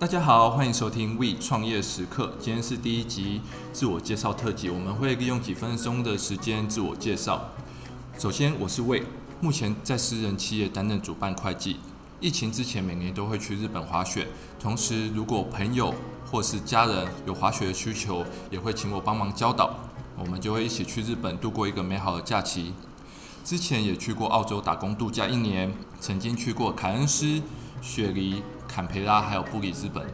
大家好，欢迎收听 We 创业时刻。今天是第一集自我介绍特辑，我们会利用几分钟的时间自我介绍。首先，我是 We，目前在私人企业担任主办会计。疫情之前，每年都会去日本滑雪。同时，如果朋友或是家人有滑雪的需求，也会请我帮忙教导。我们就会一起去日本度过一个美好的假期。之前也去过澳洲打工度假一年，曾经去过凯恩斯、雪梨。坎培拉还有布里斯本，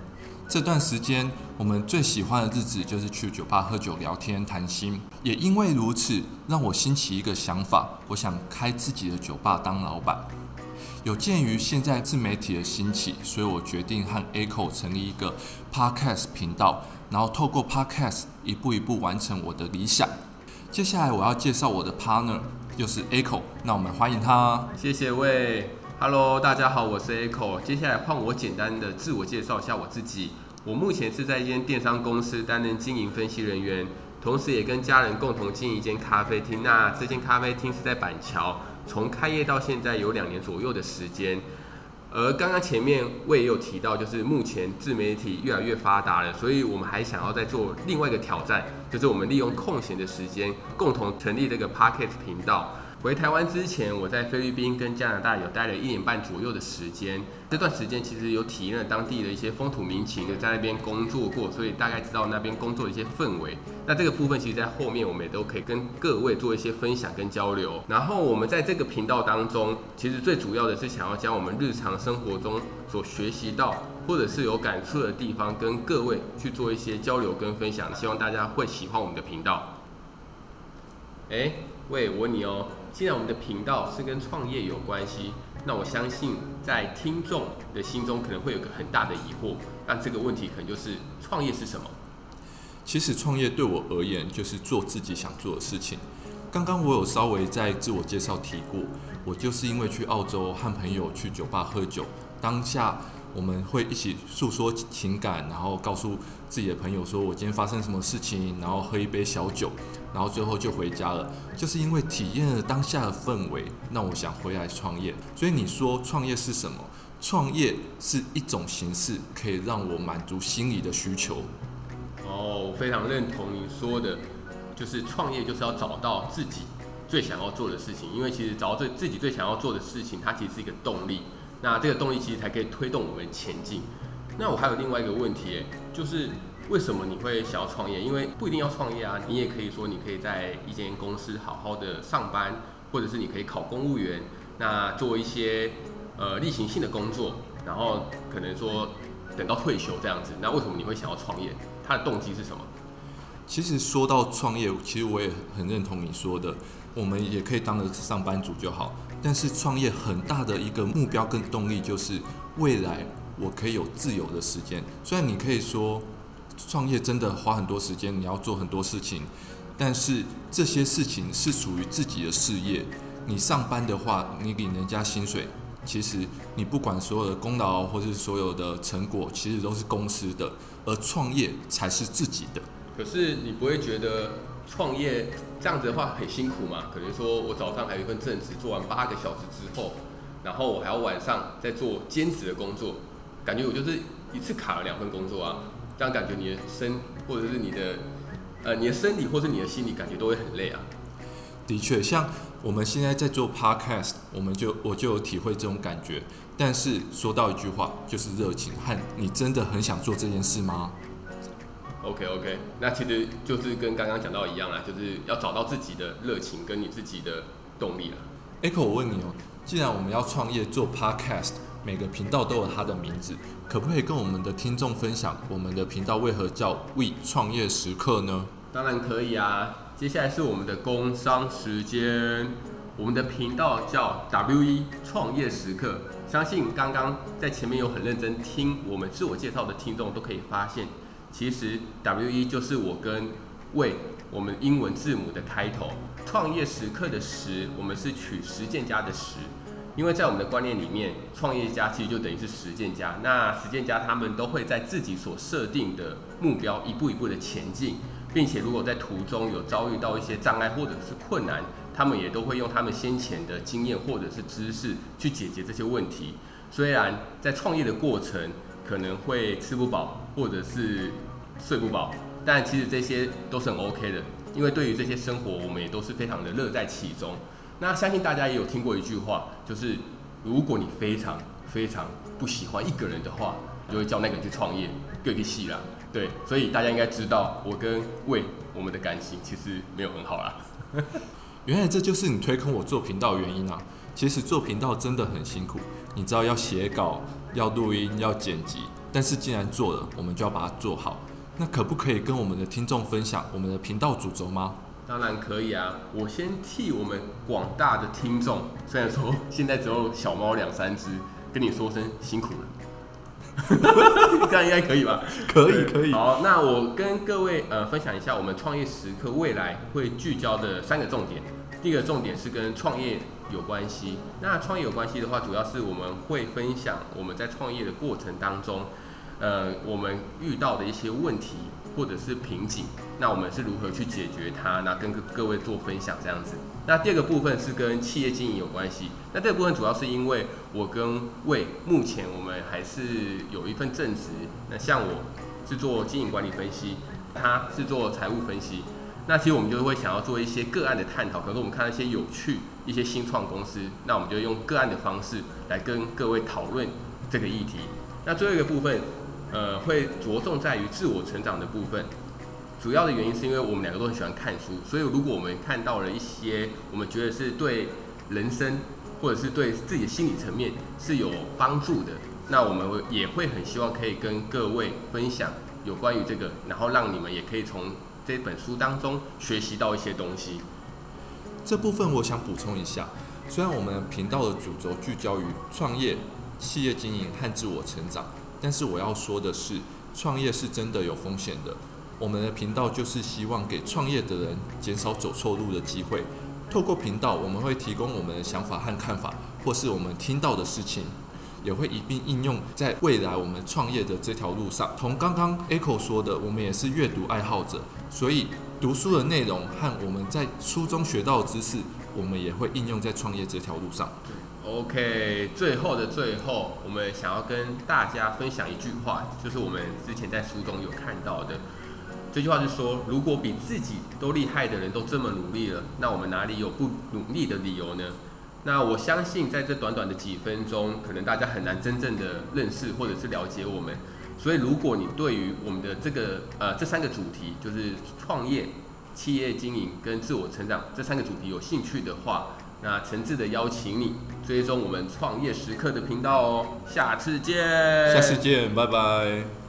这段时间我们最喜欢的日子就是去酒吧喝酒聊天谈心。也因为如此，让我兴起一个想法，我想开自己的酒吧当老板。有鉴于现在自媒体的兴起，所以我决定和 Echo 成立一个 Podcast 频道，然后透过 Podcast 一步一步完成我的理想。接下来我要介绍我的 partner，就是 Echo，那我们欢迎他。谢谢魏。Hello，大家好，我是 Echo。接下来换我简单的自我介绍一下我自己。我目前是在一间电商公司担任经营分析人员，同时也跟家人共同经营一间咖啡厅。那这间咖啡厅是在板桥，从开业到现在有两年左右的时间。而刚刚前面我也有提到，就是目前自媒体越来越发达了，所以我们还想要再做另外一个挑战，就是我们利用空闲的时间，共同成立这个 Podcast 频道。回台湾之前，我在菲律宾跟加拿大有待了一年半左右的时间。这段时间其实有体验了当地的一些风土民情，有在那边工作过，所以大概知道那边工作的一些氛围。那这个部分其实，在后面我们也都可以跟各位做一些分享跟交流。然后我们在这个频道当中，其实最主要的是想要将我们日常生活中所学习到，或者是有感触的地方，跟各位去做一些交流跟分享。希望大家会喜欢我们的频道。哎，喂，我问你哦。既然我们的频道是跟创业有关系，那我相信在听众的心中可能会有个很大的疑惑，那这个问题可能就是创业是什么？其实创业对我而言就是做自己想做的事情。刚刚我有稍微在自我介绍提过，我就是因为去澳洲和朋友去酒吧喝酒，当下。我们会一起诉说情感，然后告诉自己的朋友说，我今天发生什么事情，然后喝一杯小酒，然后最后就回家了。就是因为体验了当下的氛围，让我想回来创业。所以你说创业是什么？创业是一种形式，可以让我满足心理的需求。哦，我非常认同你说的，就是创业就是要找到自己最想要做的事情，因为其实找到最自己最想要做的事情，它其实是一个动力。那这个动力其实才可以推动我们前进。那我还有另外一个问题，就是为什么你会想要创业？因为不一定要创业啊，你也可以说你可以在一间公司好好的上班，或者是你可以考公务员，那做一些呃例行性的工作，然后可能说等到退休这样子。那为什么你会想要创业？它的动机是什么？其实说到创业，其实我也很认同你说的，我们也可以当个上班族就好。但是创业很大的一个目标跟动力就是未来我可以有自由的时间。虽然你可以说创业真的花很多时间，你要做很多事情，但是这些事情是属于自己的事业。你上班的话，你领人家薪水，其实你不管所有的功劳或是所有的成果，其实都是公司的，而创业才是自己的。可是你不会觉得？创业这样子的话很辛苦嘛？可能说我早上还有一份正职，做完八个小时之后，然后我还要晚上再做兼职的工作，感觉我就是一次卡了两份工作啊。这样感觉你的身或者是你的呃你的身体或是你的心理感觉都会很累啊。的确，像我们现在在做 podcast，我们就我就有体会这种感觉。但是说到一句话，就是热情和你真的很想做这件事吗？OK OK，那其实就是跟刚刚讲到一样啦，就是要找到自己的热情跟你自己的动力啦。Echo，我问你哦，既然我们要创业做 Podcast，每个频道都有它的名字，可不可以跟我们的听众分享我们的频道为何叫 We 创业时刻呢？当然可以啊。接下来是我们的工商时间，我们的频道叫 W E 创业时刻。相信刚刚在前面有很认真听我们自我介绍的听众都可以发现。其实 W1 就是我跟魏我们英文字母的开头，创业时刻的时，我们是取实践家的实，因为在我们的观念里面，创业家其实就等于是实践家。那实践家他们都会在自己所设定的目标一步一步的前进，并且如果在途中有遭遇到一些障碍或者是困难，他们也都会用他们先前的经验或者是知识去解决这些问题。虽然在创业的过程，可能会吃不饱，或者是睡不饱，但其实这些都是很 OK 的，因为对于这些生活，我们也都是非常的乐在其中。那相信大家也有听过一句话，就是如果你非常非常不喜欢一个人的话，就会叫那个人去创业，各个戏啦。对，所以大家应该知道，我跟魏我们的感情其实没有很好啦。原来这就是你推坑我做频道的原因啊！其实做频道真的很辛苦，你知道要写稿、要录音、要剪辑，但是既然做了，我们就要把它做好。那可不可以跟我们的听众分享我们的频道主轴吗？当然可以啊！我先替我们广大的听众，虽然说 现在只有小猫两三只，跟你说声辛苦了。这样应该可以吧？可以，可以。好，那我跟各位呃分享一下我们创业时刻未来会聚焦的三个重点。第一个重点是跟创业有关系。那创业有关系的话，主要是我们会分享我们在创业的过程当中，呃，我们遇到的一些问题或者是瓶颈，那我们是如何去解决它？那跟各位做分享这样子。那第二个部分是跟企业经营有关系。那这个部分主要是因为我跟魏目前我们还是有一份正职。那像我是做经营管理分析，他是做财务分析。那其实我们就会想要做一些个案的探讨，可能我们看到一些有趣一些新创公司，那我们就用个案的方式来跟各位讨论这个议题。那最后一个部分，呃，会着重在于自我成长的部分。主要的原因是因为我们两个都很喜欢看书，所以如果我们看到了一些我们觉得是对人生或者是对自己的心理层面是有帮助的，那我们也会很希望可以跟各位分享有关于这个，然后让你们也可以从这本书当中学习到一些东西。这部分我想补充一下，虽然我们频道的主轴聚焦于创业、企业经营和自我成长，但是我要说的是，创业是真的有风险的。我们的频道就是希望给创业的人减少走错路的机会。透过频道，我们会提供我们的想法和看法，或是我们听到的事情，也会一并应用在未来我们创业的这条路上。从刚刚 Echo 说的，我们也是阅读爱好者，所以读书的内容和我们在书中学到的知识，我们也会应用在创业这条路上。OK，最后的最后，我们想要跟大家分享一句话，就是我们之前在书中有看到的。这句话是说，如果比自己都厉害的人都这么努力了，那我们哪里有不努力的理由呢？那我相信在这短短的几分钟，可能大家很难真正的认识或者是了解我们。所以，如果你对于我们的这个呃这三个主题，就是创业、企业经营跟自我成长这三个主题有兴趣的话，那诚挚的邀请你追踪我们创业时刻的频道哦。下次见，下次见，拜拜。